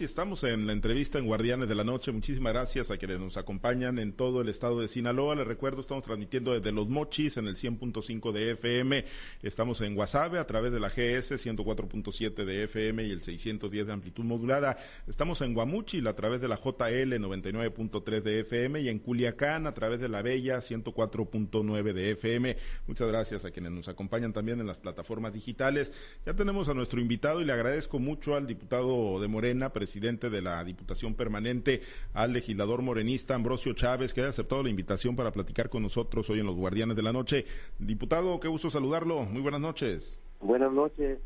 y estamos en la entrevista en Guardianes de la Noche. Muchísimas gracias a quienes nos acompañan en todo el estado de Sinaloa. Les recuerdo, estamos transmitiendo desde Los Mochis en el 100.5 de FM. Estamos en Guasave a través de la GS 104.7 de FM y el 610 de amplitud modulada. Estamos en Guamuchil a través de la JL 99.3 de FM y en Culiacán a través de la Bella 104.9 de FM. Muchas gracias a quienes nos acompañan también en las plataformas digitales. Ya tenemos a nuestro invitado y le agradezco mucho al diputado de Morena, presidente de la Diputación Permanente, al legislador morenista Ambrosio Chávez, que ha aceptado la invitación para platicar con nosotros hoy en los Guardianes de la Noche. Diputado, qué gusto saludarlo. Muy buenas noches. Buenas noches.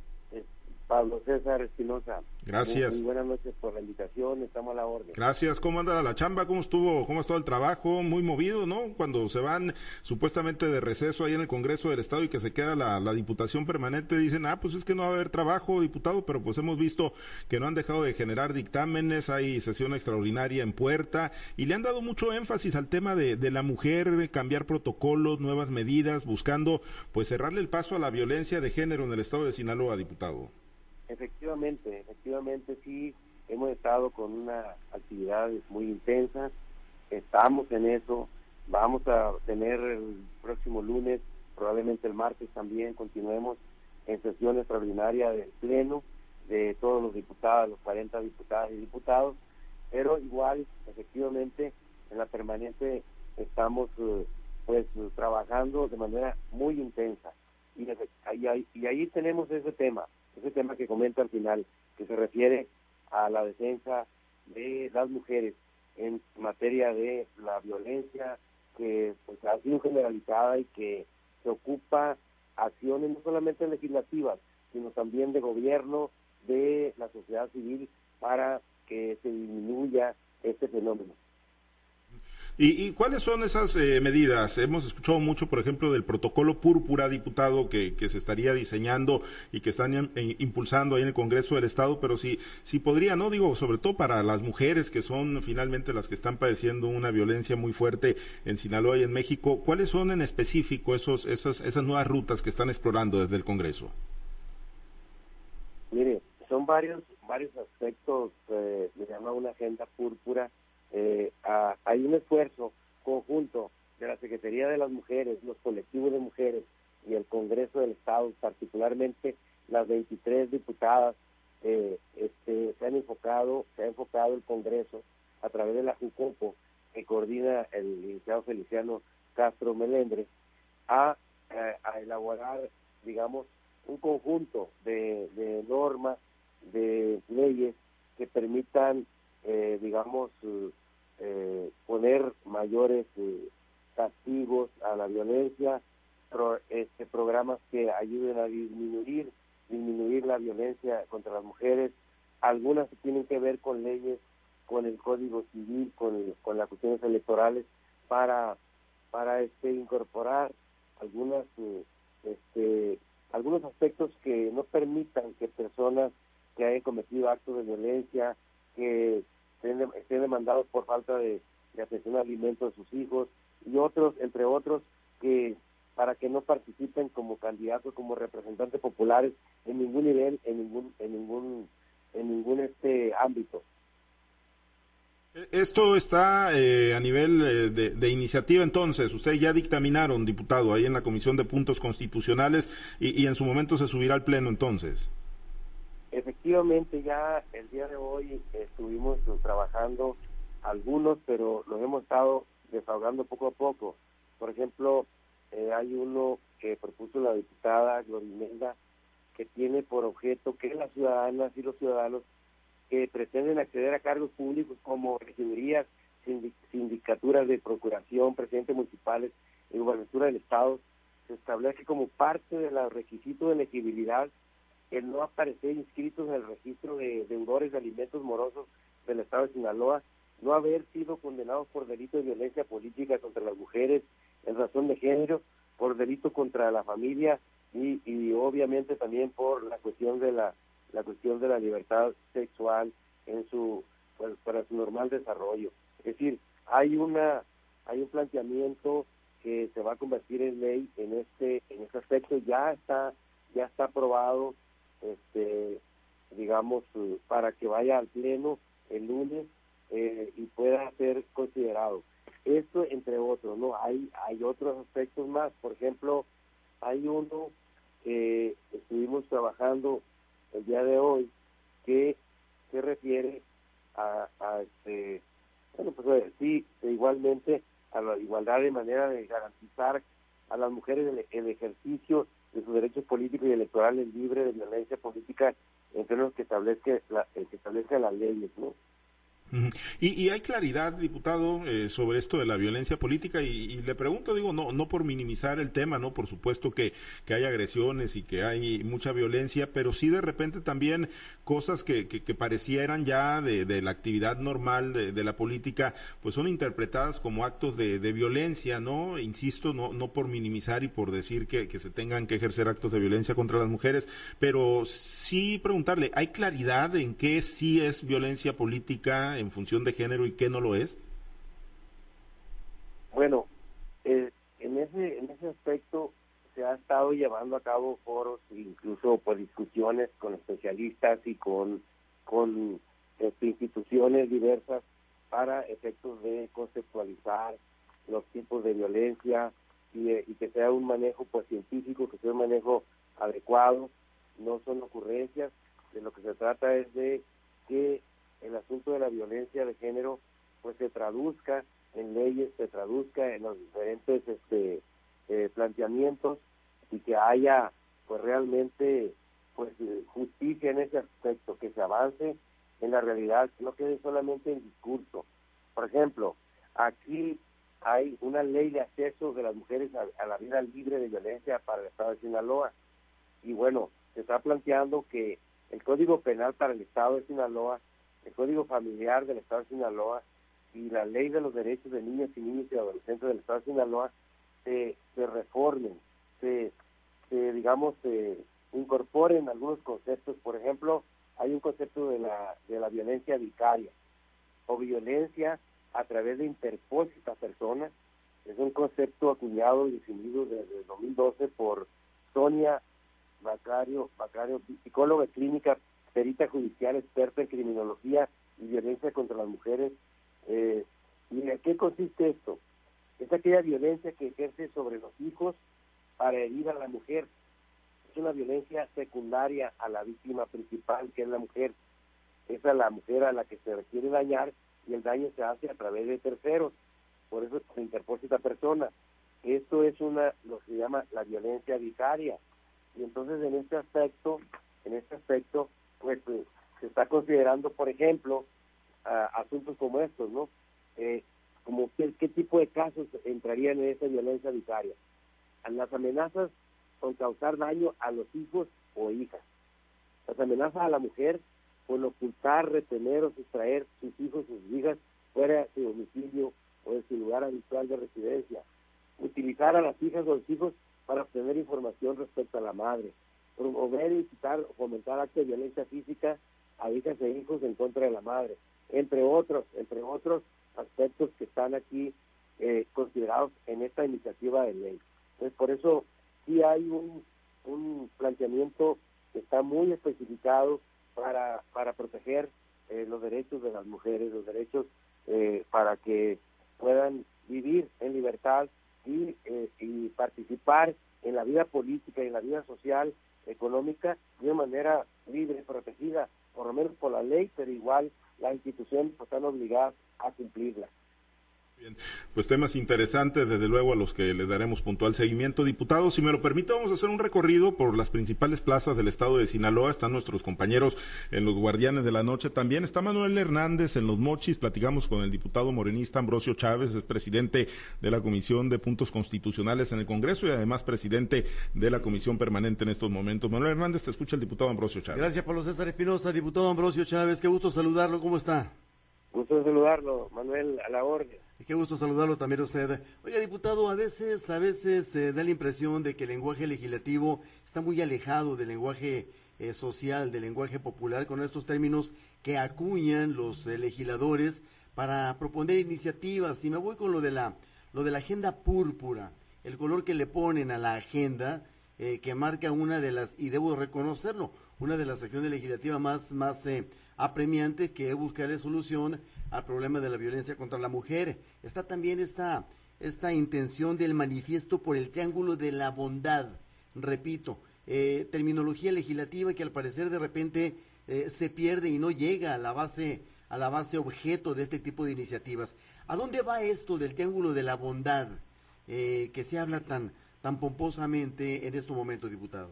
Pablo César Espinosa. Gracias. Muy, buenas noches por la invitación, estamos a la orden. Gracias. ¿Cómo anda la chamba? ¿Cómo estuvo? ¿Cómo estado el trabajo? Muy movido, ¿no? Cuando se van supuestamente de receso ahí en el Congreso del Estado y que se queda la, la Diputación Permanente, dicen, ah, pues es que no va a haber trabajo, diputado, pero pues hemos visto que no han dejado de generar dictámenes, hay sesión extraordinaria en puerta y le han dado mucho énfasis al tema de, de la mujer, cambiar protocolos, nuevas medidas, buscando pues cerrarle el paso a la violencia de género en el Estado de Sinaloa, diputado. Efectivamente, efectivamente sí, hemos estado con unas actividades muy intensas, estamos en eso, vamos a tener el próximo lunes, probablemente el martes también, continuemos en sesión extraordinaria del Pleno de todos los diputados, los 40 diputadas y diputados, pero igual, efectivamente, en la permanente estamos eh, pues trabajando de manera muy intensa. Y, y, y ahí tenemos ese tema, ese tema que comenta al final, que se refiere a la defensa de las mujeres en materia de la violencia que pues, ha sido generalizada y que se ocupa acciones no solamente legislativas, sino también de gobierno, de la sociedad civil, para que se disminuya este fenómeno. ¿Y, cuáles son esas eh, medidas? Hemos escuchado mucho, por ejemplo, del protocolo púrpura, diputado, que, que se estaría diseñando y que están impulsando ahí en el Congreso del Estado, pero si, si podría, no digo, sobre todo para las mujeres que son finalmente las que están padeciendo una violencia muy fuerte en Sinaloa y en México, ¿cuáles son en específico esos, esas, esas nuevas rutas que están explorando desde el Congreso? Mire, son varios, varios aspectos, eh, le llama una agenda púrpura eh, hay un esfuerzo conjunto de la Secretaría de las Mujeres, los colectivos de mujeres y el Congreso del Estado, particularmente las 23 diputadas, eh, este, se han enfocado, se ha enfocado el Congreso a través de la JUCOPO, que coordina el licenciado Feliciano Castro Melendre, a, eh, a elaborar, digamos, un conjunto de, de normas, de leyes que permitan, eh, digamos, eh, poner mayores eh, castigos a la violencia, este, programas que ayuden a disminuir, disminuir la violencia contra las mujeres. Algunas tienen que ver con leyes, con el Código Civil, con, con las cuestiones electorales, para, para este, incorporar algunas, eh, este, algunos aspectos que no permitan que personas que hayan cometido actos de violencia, que estén, demandados por falta de, atención al alimento de sus hijos y otros, entre otros, que para que no participen como candidatos, como representantes populares en ningún nivel, en ningún, en ningún, en ningún este ámbito. Esto está eh, a nivel eh, de, de, iniciativa entonces. Ustedes ya dictaminaron, diputado, ahí en la Comisión de Puntos Constitucionales y en su momento se subirá al Pleno entonces. Efectivamente, ya el día de hoy estuvimos trabajando algunos, pero los hemos estado desahogando poco a poco. Por ejemplo, eh, hay uno que propuso la diputada Glorimenda que tiene por objeto que las ciudadanas y los ciudadanos que pretenden acceder a cargos públicos como regidurías, sindicaturas de procuración, presidentes municipales y gubernatura del Estado, se establece como parte de los requisitos de elegibilidad el no aparecer inscritos en el registro de deudores de alimentos morosos del Estado de Sinaloa, no haber sido condenados por delito de violencia política contra las mujeres en razón de género, por delito contra la familia y, y obviamente también por la cuestión de la, la cuestión de la libertad sexual en su pues, para su normal desarrollo. Es decir, hay una hay un planteamiento que se va a convertir en ley en este en este aspecto ya está ya está aprobado este digamos, para que vaya al Pleno el lunes y pueda ser considerado. Esto entre otros, ¿no? Hay, hay otros aspectos más, por ejemplo, hay uno que estuvimos trabajando el día de hoy que se refiere a, este, bueno, pues sí, igualmente a la igualdad de manera de garantizar a las mujeres el, ejercicio de sus derechos políticos y electorales libres de violencia política en términos que establezca la, que establezca las leyes, ¿no? Y, hay claridad, diputado, eh, sobre esto de la violencia política y, le pregunto, digo, no, no por minimizar el tema, no, por supuesto que, que hay agresiones y que hay mucha violencia, pero sí de repente también cosas que, que, parecieran ya de, la actividad normal de, de, la política, pues son interpretadas como actos de, de, violencia, ¿no? Insisto, no, no por minimizar y por decir que, que se tengan que ejercer actos de violencia contra las mujeres, pero sí preguntarle, ¿hay claridad en qué sí es violencia política? En función de género y qué no lo es? Bueno, eh, en ese en ese aspecto se ha estado llevando a cabo foros, incluso pues discusiones con especialistas y con con este, instituciones diversas para efectos de conceptualizar los tipos de violencia y, y, que sea un manejo pues científico, que sea un manejo adecuado, no son ocurrencias, de lo que se trata es de que el asunto de la violencia de género pues se traduzca en leyes, se traduzca en los diferentes este, eh, planteamientos y que haya pues realmente pues justicia en ese aspecto, que se avance en la realidad, no quede solamente en discurso. Por ejemplo, aquí hay una ley de acceso de las mujeres a, la vida libre de violencia para el Estado de Sinaloa. Y bueno, se está planteando que el Código Penal para el Estado de Sinaloa el Código Familiar del Estado de Sinaloa y la Ley de los Derechos de Niños y Niños y Adolescentes del Estado de Sinaloa se, se reformen, se, se, digamos, se incorporen algunos conceptos. Por ejemplo, hay un concepto de la, de la violencia vicaria o violencia a través de interpósita personas. Es un concepto acuñado y definido desde el 2012 por Sonia Bacario, Bacario psicóloga clínica perita judicial experta en criminología y violencia contra las mujeres. Eh, ¿Y en qué consiste esto? Es aquella violencia que ejerce sobre los hijos para herir a la mujer. Es una violencia secundaria a la víctima principal, que es la mujer. Es la mujer a la que se requiere dañar y el daño se hace a través de terceros. Por eso se interpone esta persona. Esto es una lo que se llama la violencia vicaria. Y entonces en este aspecto, en este aspecto, pues, pues, se está considerando, por ejemplo, asuntos como estos, ¿no? Eh, como qué, tipo de casos entrarían en esa violencia vicaria. Las amenazas con causar daño a los hijos o hijas. Las amenazas a la mujer con ocultar, retener o sustraer sus hijos o sus hijas fuera de su domicilio o de su lugar habitual de residencia. Utilizar a las hijas o los hijos para obtener información respecto a la madre promover, incitar o fomentar actos de violencia física a hijas e hijos en contra de la madre, entre otros, entre otros aspectos que están aquí eh, considerados en esta iniciativa de ley. Entonces, por eso sí hay un, un planteamiento que está muy especificado para, para proteger eh, los derechos de las mujeres, los derechos eh, para que puedan vivir en libertad y, y participar en la vida política y en la vida social económica de manera libre, protegida, por lo menos por la ley, pero igual las instituciones están obligadas a cumplirla. Bien, pues temas interesantes, desde luego, a los que le daremos puntual seguimiento. Diputado, si me lo permite, vamos a hacer un recorrido por las principales plazas del estado de Sinaloa. Están nuestros compañeros en los Guardianes de la Noche. También está Manuel Hernández en los Mochis. Platicamos con el diputado morenista Ambrosio Chávez, es presidente de la Comisión de Puntos Constitucionales en el Congreso y además presidente de la Comisión Permanente en estos momentos. Manuel Hernández, te escucha el diputado Ambrosio Chávez. Gracias, Pablo César Espinosa. Diputado Ambrosio Chávez, qué gusto saludarlo. ¿Cómo está? Gusto saludarlo, Manuel, a la orden. Qué gusto saludarlo también a usted. Oiga, diputado, a veces, a veces se da la impresión de que el lenguaje legislativo está muy alejado del lenguaje eh, social, del lenguaje popular, con estos términos que acuñan los eh, legisladores para proponer iniciativas. Y me voy con lo de la, lo de la agenda púrpura, el color que le ponen a la agenda, eh, que marca una de las, y debo reconocerlo, una de las acciones legislativas más, más eh, apremiantes que es solución al problema de la violencia contra la mujer. Está también esta, esta intención del manifiesto por el triángulo de la bondad, repito, eh, terminología legislativa que al parecer de repente se pierde y no llega a la base a la base objeto de este tipo de iniciativas. ¿A dónde va esto del triángulo de la bondad que se habla tan tan pomposamente en este momento, diputado?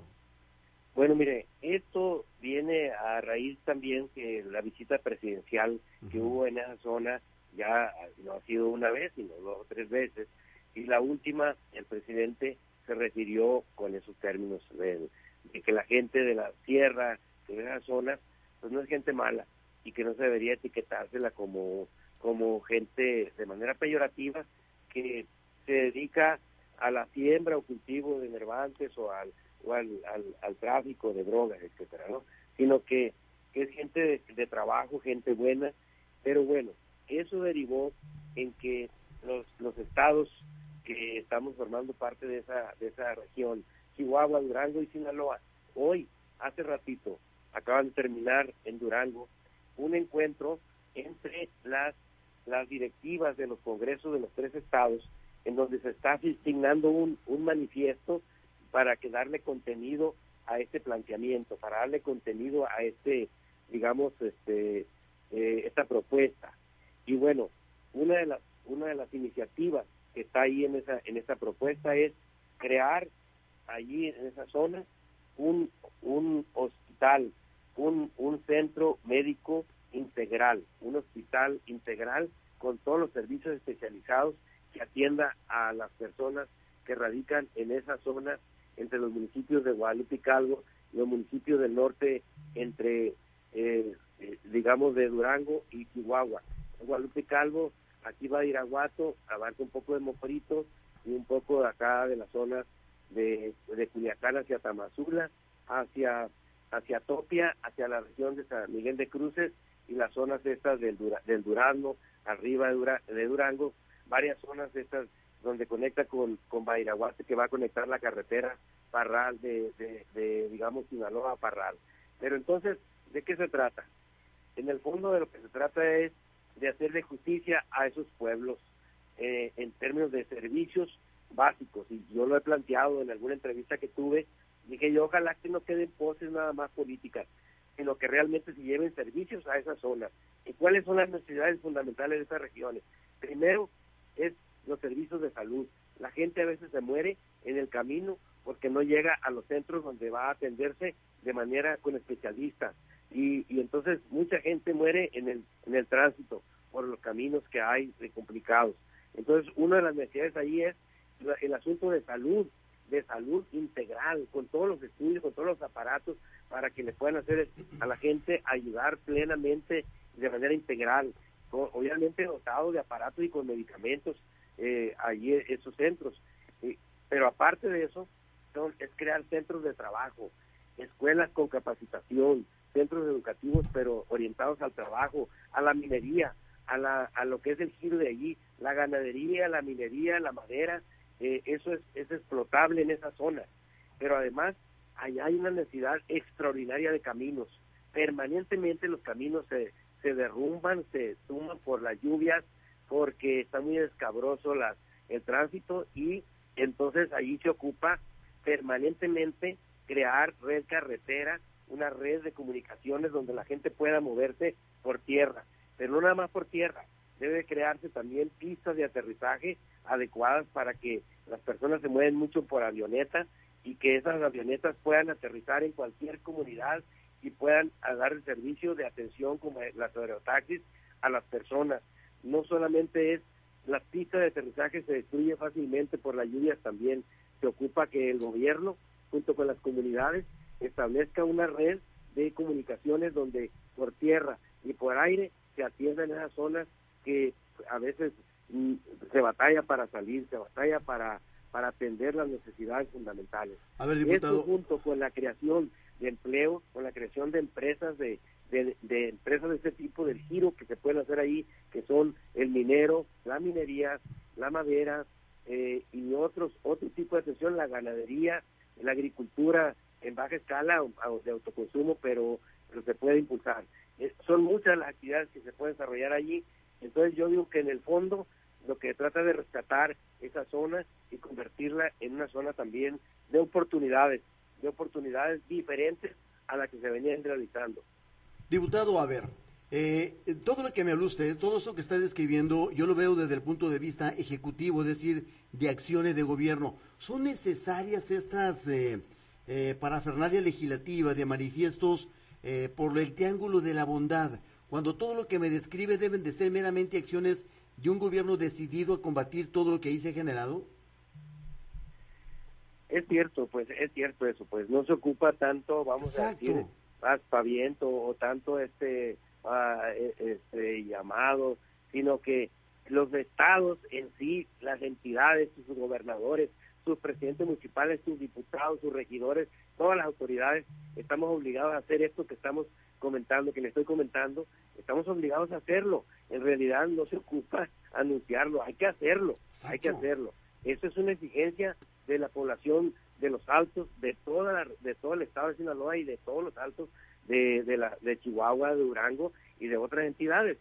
Bueno, mire, esto viene a raíz también que la visita presidencial que hubo en esa zona ya no ha sido una vez, sino dos o tres veces, y la última, el presidente se refirió con esos términos de, que la gente de la sierra, de esa zona, pues no es gente mala y que no se debería etiquetársela como, como gente de manera peyorativa que se dedica a la siembra o cultivo de nervantes o al, o al, al, tráfico de drogas, etcétera, ¿no? Sino que, es gente de, trabajo, gente buena, pero bueno, eso derivó en que los, los estados que estamos formando parte de esa, de esa región, Chihuahua, Durango y Sinaloa, hoy, hace ratito, acaban de terminar en Durango un encuentro entre las, las directivas de los congresos de los tres estados en donde se está asignando un, un manifiesto para que darle contenido a este planteamiento, para darle contenido a este, digamos, este, eh, esta propuesta. Y bueno, una de las una de las iniciativas que está ahí en esa en esta propuesta es crear allí en esa zona un un hospital, un un centro médico integral, un hospital integral con todos los servicios especializados que atienda a las personas que radican en esa zona entre los municipios de Guadalupe y Calvo los municipios del norte entre, eh, eh, digamos, de Durango y Chihuahua. Guadalupe y Calvo, aquí va Iraguato, abarca un poco de Mocorito y un poco de acá de la zona de, de Culiacán hacia Tamazula, hacia, hacia Topia, hacia la región de San Miguel de Cruces y las zonas estas del, del Durango, arriba de Durango, varias zonas estas donde conecta con, con Bairaguate, que va a conectar la carretera Parral de, de, digamos, Sinaloa a Parral. Pero entonces, ¿de qué se trata? En el fondo de lo que se trata es de hacerle justicia a esos pueblos eh, en términos de servicios básicos. Y yo lo he planteado en alguna entrevista que tuve, dije yo, ojalá que no queden poses nada más políticas, sino que realmente se lleven servicios a esas zonas. ¿Y cuáles son las necesidades fundamentales de esas regiones? Primero, es los servicios de salud. La gente a veces se muere en el camino porque no llega a los centros donde va a atenderse de manera con especialistas. Y, y entonces mucha gente muere en el, en el tránsito por los caminos que hay complicados. Entonces, una de las necesidades ahí es el asunto de salud, de salud integral, con todos los estudios, con todos los aparatos, para que le puedan hacer a la gente ayudar plenamente de manera integral obviamente dotado de aparatos y con medicamentos eh, allí esos centros. pero aparte de eso, son, es crear centros de trabajo, escuelas con capacitación, centros educativos pero orientados al trabajo, a la minería, a, la, a lo que es el giro de allí, la ganadería, la minería, la madera, eh, eso es, es explotable en esa zona. Pero además, allá hay una necesidad extraordinaria de caminos. Permanentemente los caminos se, se derrumban, se suman por las lluvias, porque está muy escabroso la, el tránsito y entonces allí se ocupa permanentemente crear red carretera, una red de comunicaciones donde la gente pueda moverse por tierra, pero no nada más por tierra, debe crearse también pistas de aterrizaje adecuadas para que las personas se mueven mucho por avioneta y que esas avionetas puedan aterrizar en cualquier comunidad y puedan dar el servicio de atención como las aerotaxis a las personas. No solamente es la pista de aterrizaje se destruye fácilmente por las lluvias también. Se ocupa que el gobierno, junto con las comunidades, establezca una red de comunicaciones donde por tierra y por aire se atiendan esas zonas que a veces mm, se batalla para salir, se batalla para para atender las necesidades fundamentales. A ver, diputado. Esto junto con la creación de empleo, con la creación de empresas de, de, empresas de este tipo, del giro que se pueden hacer ahí, que son el minero, la minería, la madera eh, y otros otro tipo de atención, la ganadería, la agricultura en baja escala de autoconsumo, pero, pero se puede impulsar. Eh, son muchas las actividades que se pueden desarrollar allí, entonces yo digo que en el fondo lo que trata de rescatar esa zona y convertirla en una zona también de oportunidades, de oportunidades diferentes a las que se venían realizando. Diputado, a ver, eh, todo lo que me habla usted, todo eso que está describiendo, yo lo veo desde el punto de vista ejecutivo, es decir, de acciones de gobierno. ¿Son necesarias estas eh, eh, parafernalias legislativas de manifiestos eh, por el triángulo de la bondad, cuando todo lo que me describe deben de ser meramente acciones de un gobierno decidido a combatir todo lo que ahí se ha generado? Es cierto, pues es cierto eso, pues no se ocupa tanto, vamos a decir, aspaviento o tanto este e, este, llamado, sino que los estados en sí, las entidades, sus gobernadores, sus presidentes municipales, sus diputados, sus regidores, todas las autoridades, estamos obligados a hacer esto que estamos comentando, que le estoy comentando, estamos obligados a hacerlo. En realidad no se ocupa anunciarlo, hay que hacerlo, hay que hacerlo. Eso es una exigencia de la población de los altos, de toda de todo el estado de Sinaloa y de todos los altos de, de, la, de Chihuahua, de Durango y de otras entidades.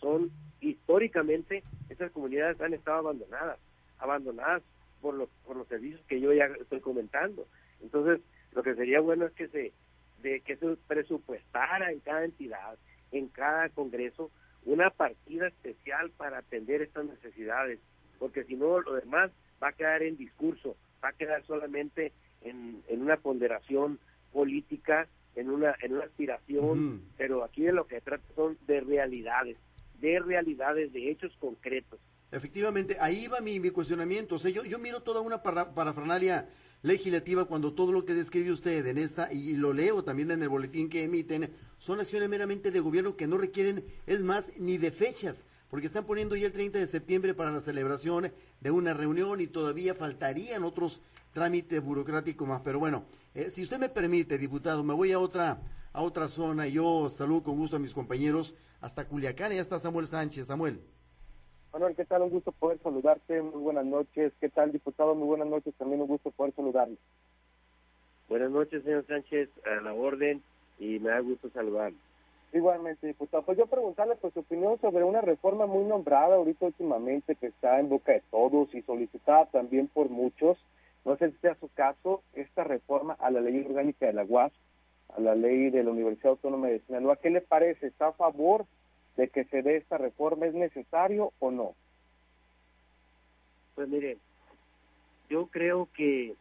Son históricamente esas comunidades han estado abandonadas, abandonadas por los por los servicios que yo ya estoy comentando. Entonces, lo que sería bueno es que se de que se presupuestara en cada entidad, en cada congreso, una partida especial para atender estas necesidades, porque si no lo demás va a quedar en discurso, va a quedar solamente en, en una ponderación política en una, en una aspiración, pero aquí de lo que se trata son de realidades, de realidades, de hechos concretos. Efectivamente, ahí va mi, mi cuestionamiento. O sea, yo, yo miro toda una para, parafernalia legislativa cuando todo lo que describe usted en esta, y lo leo también en el boletín que emiten, son acciones meramente de gobierno que no requieren, es más, ni de fechas, porque están poniendo ya el 30 de septiembre para la celebración de una reunión y todavía faltarían otros trámites burocráticos más. Pero bueno, eh, si usted me permite, diputado, me voy a otra, a otra zona y yo saludo con gusto a mis compañeros hasta Culiacán. Y ya está Samuel Sánchez. Samuel. Manuel, ¿qué tal? Un gusto poder saludarte. Muy buenas noches. ¿Qué tal, diputado? Muy buenas noches. También un gusto poder saludarle. Buenas noches, señor Sánchez, a la orden y me da gusto saludarle. Igualmente, diputado. Pues yo preguntarle pues, su opinión sobre una reforma muy nombrada ahorita últimamente que está en boca de todos y solicitada también por muchos. No sé si sea su caso, esta reforma a la ley orgánica de la UAS, a la ley de la Universidad Autónoma de Sinaloa. ¿Qué le parece? ¿Está a favor de que se dé esta reforma? ¿Es necesario o no? Pues mire, yo creo que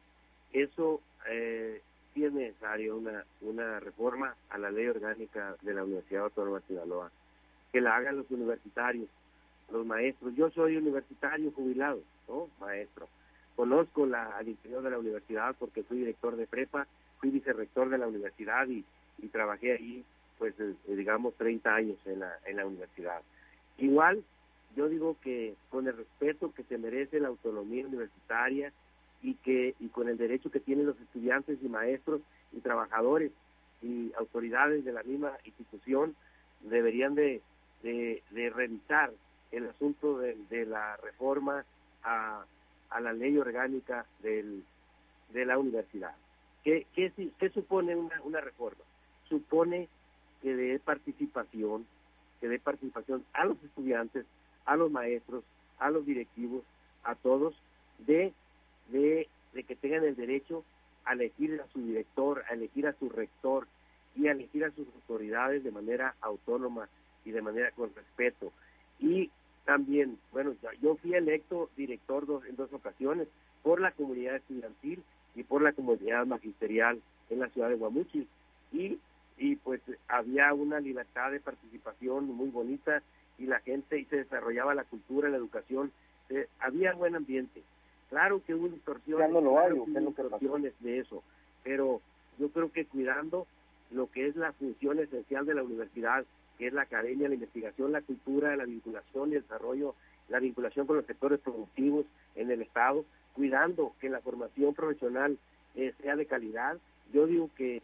eso eh, es necesario, una, una reforma a la ley orgánica de la Universidad Autónoma de Sinaloa, que la hagan los universitarios, los maestros. Yo soy universitario jubilado, ¿no? Maestro. Conozco la, al interior de la universidad porque fui director de prepa, fui vicerrector de la universidad y, y trabajé ahí, pues, eh, digamos, 30 años en la, en la universidad. Igual, yo digo que con el respeto que se merece la autonomía universitaria y que y con el derecho que tienen los estudiantes y maestros y trabajadores y autoridades de la misma institución deberían de, de, revisar el asunto de, la reforma a, la ley orgánica del, de la universidad. ¿Qué, qué, qué supone una, una reforma? Supone que dé participación, que dé participación a los estudiantes, a los maestros, a los directivos, a todos, de, de, que tengan el derecho a elegir a su director, a elegir a su rector y a elegir a sus autoridades de manera autónoma y de manera con respeto. Y también, bueno, yo fui electo director en dos ocasiones por la comunidad estudiantil y por la comunidad magisterial en la ciudad de Guamuchil y, y pues había una libertad de participación muy bonita y la gente y se desarrollaba la cultura, la educación, había buen ambiente. Claro que hubo distorsiones, distorsiones de eso, pero yo creo que cuidando lo que es la función esencial de la universidad, que es la academia, la investigación, la cultura, la vinculación y el desarrollo, la vinculación con los sectores productivos en el Estado, cuidando que la formación profesional eh, sea de calidad. Yo digo que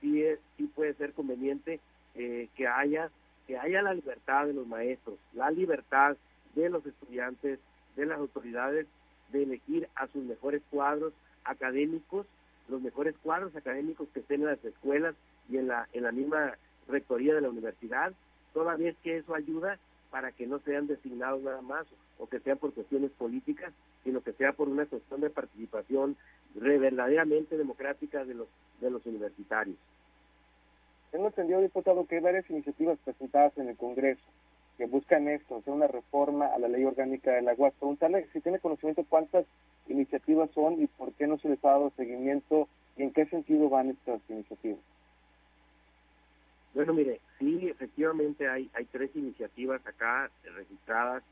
sí, es, sí puede ser conveniente eh, que haya que haya la libertad de los maestros, la libertad de los estudiantes, de las autoridades de elegir a sus mejores cuadros académicos los mejores cuadros académicos que estén en las escuelas y en la, en la misma rectoría de la universidad, toda vez que eso ayuda para que no sean designados nada más o que sean por cuestiones políticas, sino que sea por una cuestión de participación verdaderamente democrática de los, de los universitarios. Tengo entendido, diputado, que hay varias iniciativas presentadas en el Congreso que buscan esto, hacer una reforma a la ley orgánica de la UAS. Preguntarle si tiene conocimiento cuántas iniciativas son y por qué no se les ha dado seguimiento y en qué sentido van estas iniciativas. Bueno, mire, sí, efectivamente hay, hay tres iniciativas acá registradas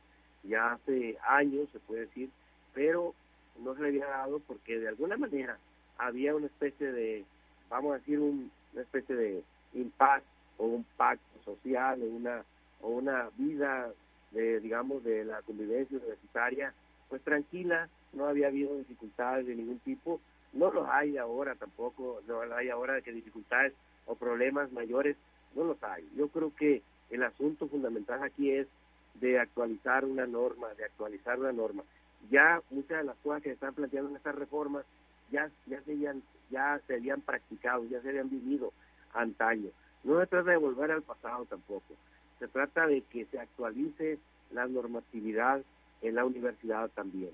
ya hace años, se puede decir, pero no se le había dado porque de alguna manera había una especie de, vamos a decir, una especie de impacto o un pacto social o una, o una vida de, digamos, de la convivencia universitaria, pues tranquila, no había habido dificultades de ningún tipo, no los hay ahora tampoco, no hay ahora que dificultades o problemas mayores, no los hay. Yo creo que el asunto fundamental aquí es de actualizar una norma, de actualizar una norma. Ya muchas de las cosas que se están planteando en esta reforma ya, ya, se, habían, ya se habían practicado, ya se habían vivido antaño. No se trata de volver al pasado tampoco, se trata de que se actualice la normatividad en la universidad también.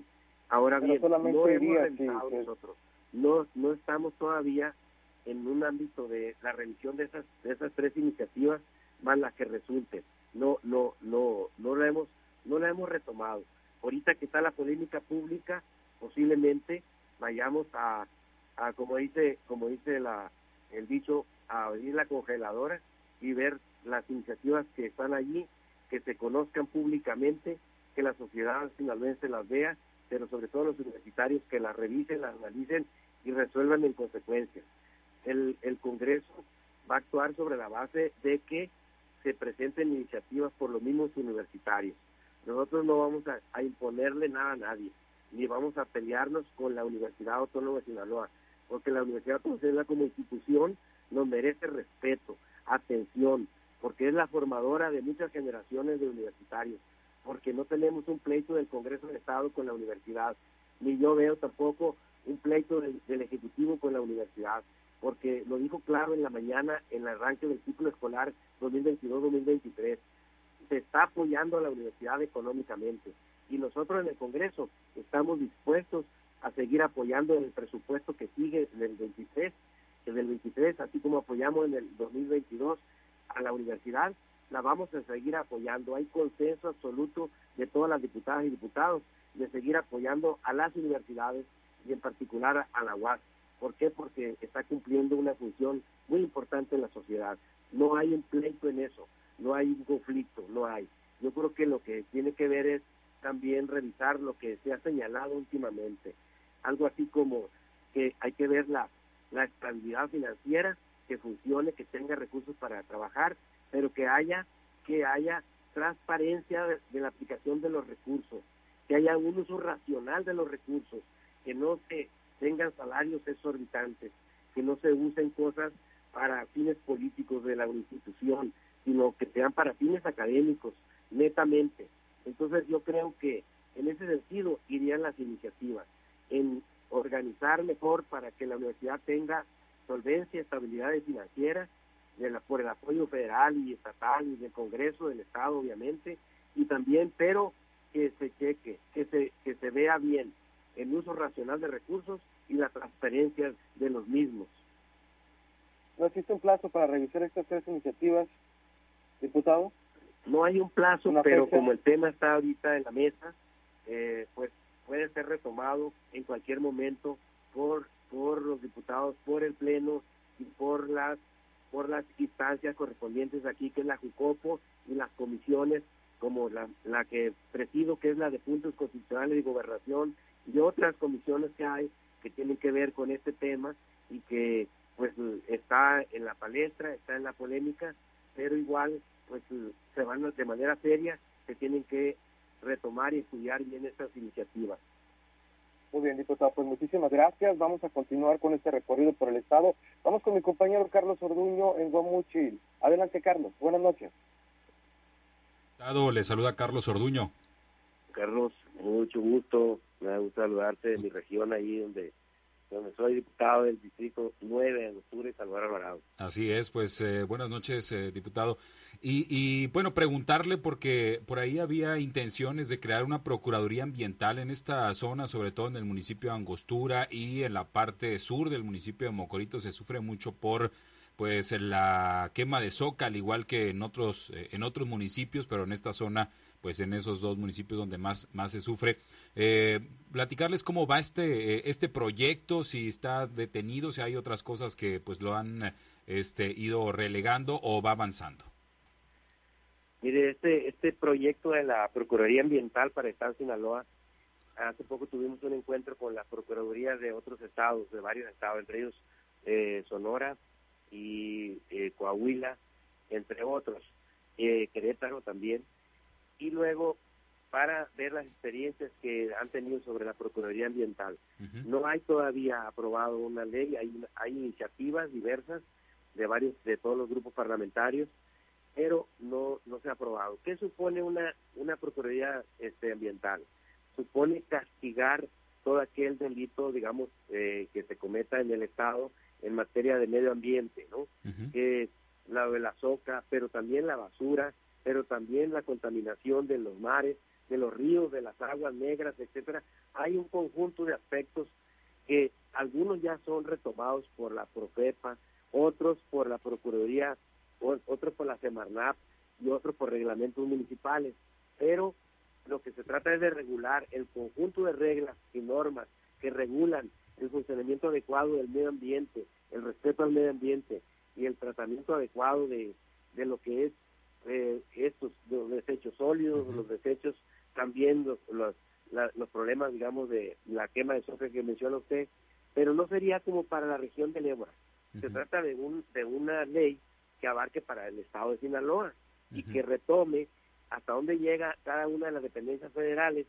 Ahora bien, no hemos nosotros, no, no estamos todavía en un ámbito de la revisión de esas, de esas tres iniciativas más las que resulten. No, no, no, no la hemos, no la hemos retomado. Ahorita que está la polémica pública, posiblemente vayamos a, a como dice, como dice la, el dicho, a abrir la congeladora y ver las iniciativas que están allí, que se conozcan públicamente, que la sociedad finalmente las vea, pero sobre todo los universitarios que las revisen, las analicen y resuelvan en consecuencia el, el Congreso va a actuar sobre la base de que se presenten iniciativas por los mismos universitarios. Nosotros no vamos a, imponerle nada a nadie, ni vamos a pelearnos con la Universidad Autónoma de Sinaloa, porque la Universidad Autónoma de Sinaloa como institución nos merece respeto, atención, porque es la formadora de muchas generaciones de universitarios, porque no tenemos un pleito del Congreso del Estado con la universidad, ni yo veo tampoco un pleito del Ejecutivo con la universidad porque lo dijo claro en la mañana en el arranque del ciclo escolar 2022-2023. Se está apoyando a la universidad económicamente y nosotros en el Congreso estamos dispuestos a seguir apoyando en el presupuesto que sigue en el 23, en el 23, así como apoyamos en el 2022 a la universidad, la vamos a seguir apoyando. Hay consenso absoluto de todas las diputadas y diputados de seguir apoyando a las universidades y en particular a la UAS. ¿Por qué? Porque está cumpliendo una función muy importante en la sociedad. No hay un pleito en eso, no hay un conflicto, no hay. Yo creo que lo que tiene que ver es también revisar lo que se ha señalado últimamente. Algo así como que hay que ver la, la estabilidad financiera, que funcione, que tenga recursos para trabajar, pero que haya, que haya transparencia de la aplicación de los recursos, que haya un uso racional de los recursos, que no se tengan salarios exorbitantes, que no se usen cosas para fines políticos de la institución, sino que sean para fines académicos, netamente. Entonces yo creo que en ese sentido irían las iniciativas, en organizar mejor para que la universidad tenga solvencia, estabilidad financiera, de la, por el apoyo federal y estatal y del Congreso, del Estado, obviamente, y también, pero que se cheque, que se, que se vea bien el uso racional de recursos y la transparencia de los mismos. ¿No existe un plazo para revisar estas tres iniciativas, diputado? No hay un plazo, pero como el tema está ahorita en la mesa, eh, pues puede ser retomado en cualquier momento por por los diputados, por el pleno y por las por las instancias correspondientes aquí, que es la JUCOPO y las comisiones como la, la que presido, que es la de puntos constitucionales y gobernación, y otras comisiones que hay que tienen que ver con este tema y que pues está en la palestra, está en la polémica, pero igual pues se van de manera seria, se tienen que retomar y estudiar bien estas iniciativas. Muy bien, diputado, pues muchísimas gracias. Vamos a continuar con este recorrido por el Estado. Vamos con mi compañero Carlos Orduño en Guamuchil. Adelante, Carlos. Buenas noches. Le saluda Carlos Orduño. Carlos, mucho gusto. Me gusta saludarte de mi región ahí donde donde soy diputado del Distrito 9 de Octubre, Salvador Alvarado. Así es, pues eh, buenas noches, eh, diputado. Y, y, bueno, preguntarle porque por ahí había intenciones de crear una Procuraduría Ambiental en esta zona, sobre todo en el municipio de Angostura y en la parte sur del municipio de Mocorito se sufre mucho por pues la quema de soca, al igual que en otros, eh, en otros municipios, pero en esta zona, pues en esos dos municipios donde más, más se sufre. Eh, platicarles cómo va este, eh, este proyecto, si está detenido, si hay otras cosas que pues lo han este, ido relegando o va avanzando. Mire, este, este proyecto de la Procuraduría Ambiental para el Estado de Sinaloa, hace poco tuvimos un encuentro con la Procuraduría de otros estados, de varios estados, entre ellos Sonora, y eh, Coahuila, entre otros, eh, Querétaro también, y luego para ver las experiencias que han tenido sobre la Procuraduría Ambiental. No hay todavía aprobado una ley, hay, hay iniciativas diversas de varios, de todos los grupos parlamentarios, pero no, no se ha aprobado. ¿Qué supone una, una Procuraduría este, Ambiental? Supone castigar todo aquel delito, digamos, eh, que se cometa en el Estado en materia de medio ambiente, ¿no? Que la de la soca, pero también la basura, pero también la contaminación de los mares, de los ríos, de las aguas negras, etcétera. Hay un conjunto de aspectos que algunos ya son retomados por la Profepa, otros por la Procuraduría, otros por la Semarnap y otros por reglamentos municipales. Pero lo que se trata es de regular el conjunto de reglas y normas que regulan el funcionamiento adecuado del medio ambiente, el respeto al medio ambiente y el tratamiento adecuado de, de lo que es eh, estos los desechos sólidos, los desechos también los, los, los, problemas, digamos, de la quema de soja que menciona usted, pero no sería como para la región del Ébora. Se trata de, un, de una ley que abarque para el estado de Sinaloa y que retome hasta dónde llega cada una de las dependencias federales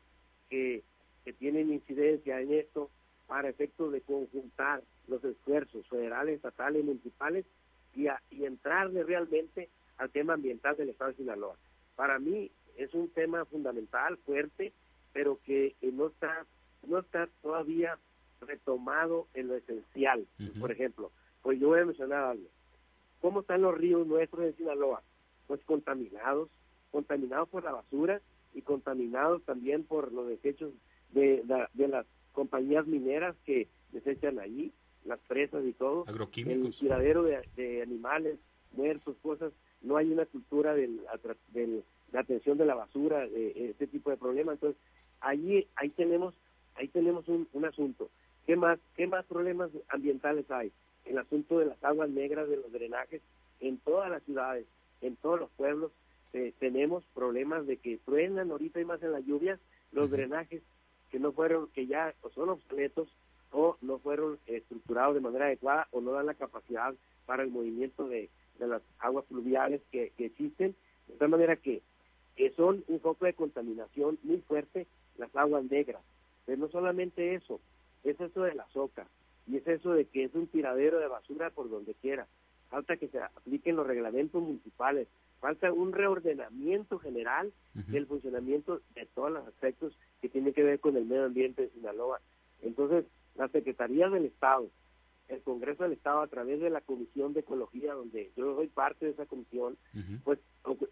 que, que tienen incidencia en esto para efectos de conjuntar los esfuerzos federales, estatales, y municipales y, y entrarle realmente al tema ambiental del Estado de Sinaloa. Para mí es un tema fundamental, fuerte, pero que no está no está todavía retomado en lo esencial. Por ejemplo, pues yo voy a mencionar algo. ¿Cómo están los ríos nuestros de Sinaloa? Pues contaminados, contaminados por la basura y contaminados también por los desechos de, de las compañías mineras que desechan allí, las presas y todo, el tiradero de, animales muertos, cosas, no hay una cultura del, del, de atención de la basura, de, este tipo de problemas, entonces allí ahí tenemos ahí tenemos un, un asunto. ¿Qué más qué más problemas ambientales hay? El asunto de las aguas negras, de los drenajes. En todas las ciudades, en todos los pueblos eh, tenemos problemas de que truenan ahorita y más en las lluvias los drenajes que no fueron, que ya son obsoletos o no fueron estructurados de manera adecuada o no dan la capacidad para el movimiento de, las aguas fluviales que, existen, de tal manera que, que son un foco de contaminación muy fuerte las aguas negras. Pero no solamente eso, es eso de la soca y es eso de que es un tiradero de basura por donde quiera. Falta que se apliquen los reglamentos municipales, falta un reordenamiento general del funcionamiento de todos los aspectos que tienen que ver con el medio ambiente de Sinaloa. Entonces, la Secretaría del Estado, el Congreso del Estado, a través de la Comisión de Ecología, donde yo soy parte de esa comisión, pues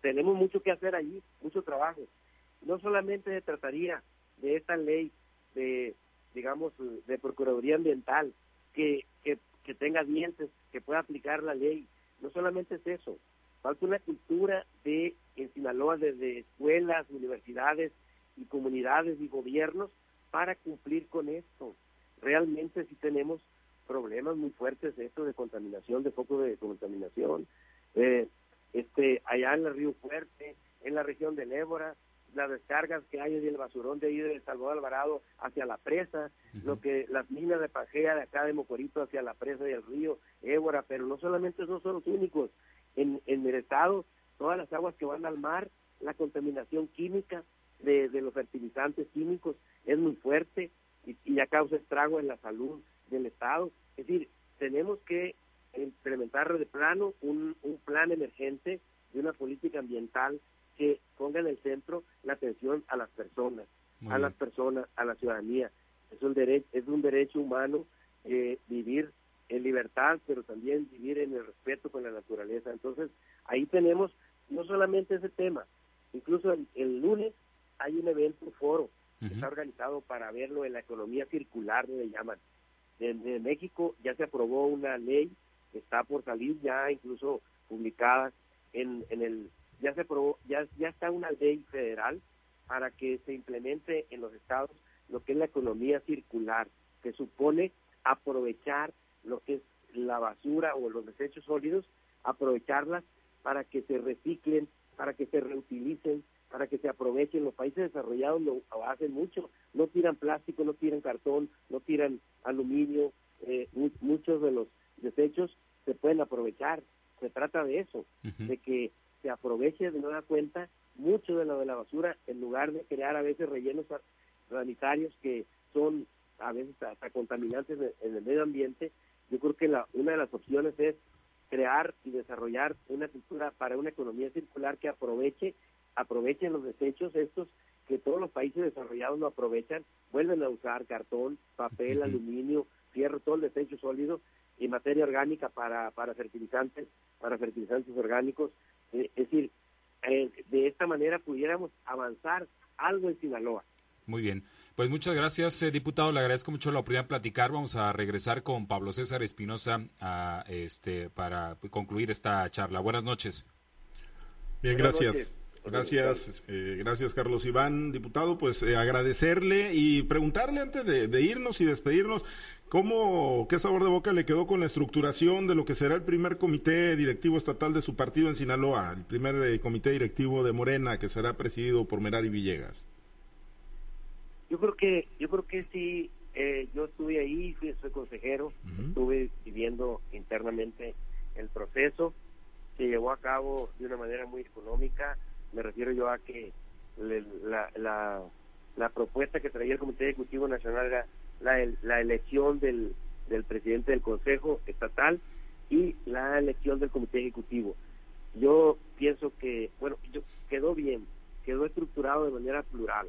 tenemos mucho que hacer allí, mucho trabajo. No solamente se trataría de esta ley de, digamos, de Procuraduría Ambiental, que, que, que tenga dientes, que pueda aplicar la ley. No solamente es eso, falta una cultura de en Sinaloa desde escuelas, universidades y comunidades y gobiernos para cumplir con esto. Realmente sí tenemos problemas muy fuertes de esto de contaminación, de foco de contaminación. Eh, este, allá en el Río Fuerte, en la región del Ébora, las descargas que hay del basurón de ahí de Salvador Alvarado hacia la presa, lo que las minas de Pajea de acá de Mocorito hacia la presa del río Ébora, pero no solamente esos son los únicos, en, en el estado, todas las aguas que van al mar, la contaminación química de, de los fertilizantes químicos es muy fuerte y, ya causa estrago en la salud del estado. Es decir, tenemos que implementar de plano un, un plan emergente de una política ambiental que ponga en el centro la atención a las personas, a las personas, a la ciudadanía. Es un derecho, es un derecho humano eh, vivir en libertad, pero también vivir en el respeto con la naturaleza. Entonces, ahí tenemos no solamente ese tema, incluso el, lunes hay un evento, un foro, que está organizado para verlo en la economía circular, le llaman. En, México ya se aprobó una ley, está por salir ya incluso publicada en, en el, ya se aprobó, ya, ya está una ley federal para que se implemente en los estados lo que es la economía circular, que supone aprovechar lo que es la basura o los desechos sólidos, aprovecharlas para que se reciclen, para que se reutilicen, para que se aprovechen. Los países desarrollados lo hacen mucho, no tiran plástico, no tiran cartón, no tiran aluminio, eh, muchos de los desechos se pueden aprovechar. Se trata de eso, de que se aproveche de nueva cuenta mucho de lo de la basura en lugar de crear a veces rellenos sanitarios que son a veces hasta contaminantes en el medio ambiente. Yo creo que la, una de las opciones es crear y desarrollar una cultura para una economía circular que aproveche aprovechen los desechos estos que todos los países desarrollados no aprovechan, vuelven a usar cartón, papel, aluminio, fierro, todo el desecho sólido y materia orgánica para, para fertilizantes, para fertilizantes orgánicos. Eh, es decir, eh, de esta manera pudiéramos avanzar algo en Sinaloa. Muy bien. Pues muchas gracias, eh, diputado. Le agradezco mucho la oportunidad de platicar. Vamos a regresar con Pablo César Espinosa este, para concluir esta charla. Buenas noches. Bien, gracias. Gracias, eh, gracias Carlos Iván, diputado. Pues eh, agradecerle y preguntarle antes de, irnos y despedirnos, ¿cómo, qué sabor de boca le quedó con la estructuración de lo que será el primer comité directivo estatal de su partido en Sinaloa, el primer comité directivo de Morena que será presidido por Merari Villegas? Yo creo que, yo creo que sí, eh, yo estuve ahí, fui, soy consejero, estuve viviendo internamente el proceso, se llevó a cabo de una manera muy económica, me refiero yo a que la, la, la propuesta que traía el Comité Ejecutivo Nacional era la, la elección del, del presidente del Consejo Estatal y la elección del Comité Ejecutivo. Yo pienso que, bueno, yo, quedó bien, quedó estructurado de manera plural.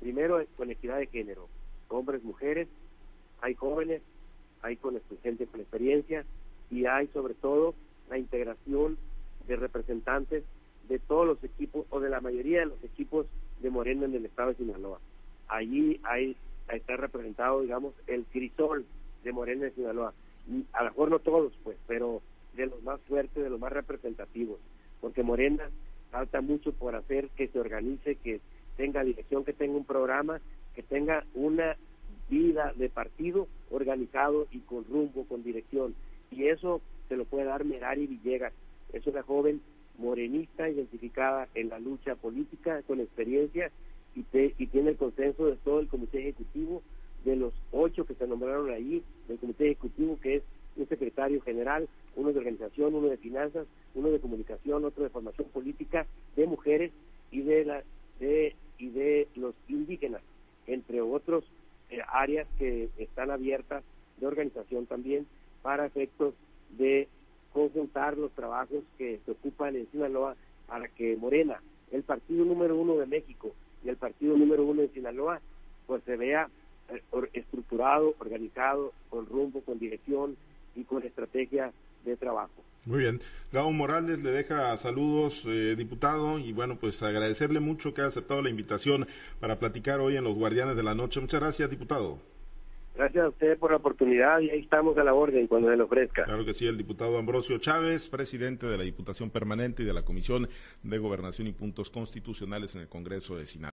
Primero, con equidad de género, hombres, mujeres, hay jóvenes, hay con gente con experiencia y hay sobre todo la integración de representantes de todos los equipos o de la mayoría de los equipos de Morena en el estado de Sinaloa. Allí hay, está representado, digamos, el crisol de Morena en Sinaloa. A lo mejor no todos, pues, pero de los más fuertes, de los más representativos, porque Morena falta mucho por hacer que se organice, que tenga dirección, que tenga un programa, que tenga una vida de partido organizado y con rumbo, con dirección. Y eso se lo puede dar Merari Villegas. Es una joven morenista identificada en la lucha política, con experiencia y, y tiene el consenso de todo el comité ejecutivo, de los ocho que se nombraron ahí, del comité ejecutivo, que es un secretario general, uno de organización, uno de finanzas, uno de comunicación, otro de formación política, de mujeres y de la de y de los indígenas, entre otros eh, áreas que están abiertas de organización también para efectos de conjuntar los trabajos que se ocupan en Sinaloa para que Morena, el partido número uno de México y el partido número uno de Sinaloa, pues se vea eh, estructurado, organizado, con rumbo, con dirección y con estrategia de trabajo. Muy bien. Gabo Morales le deja saludos, eh, diputado, y bueno, pues agradecerle mucho que haya aceptado la invitación para platicar hoy en Los Guardianes de la Noche. Muchas gracias, diputado. Gracias a usted por la oportunidad y ahí estamos a la orden cuando se lo ofrezca. Claro que sí, el diputado Ambrosio Chávez, presidente de la Diputación Permanente y de la Comisión de Gobernación y Puntos Constitucionales en el Congreso de Sinaloa.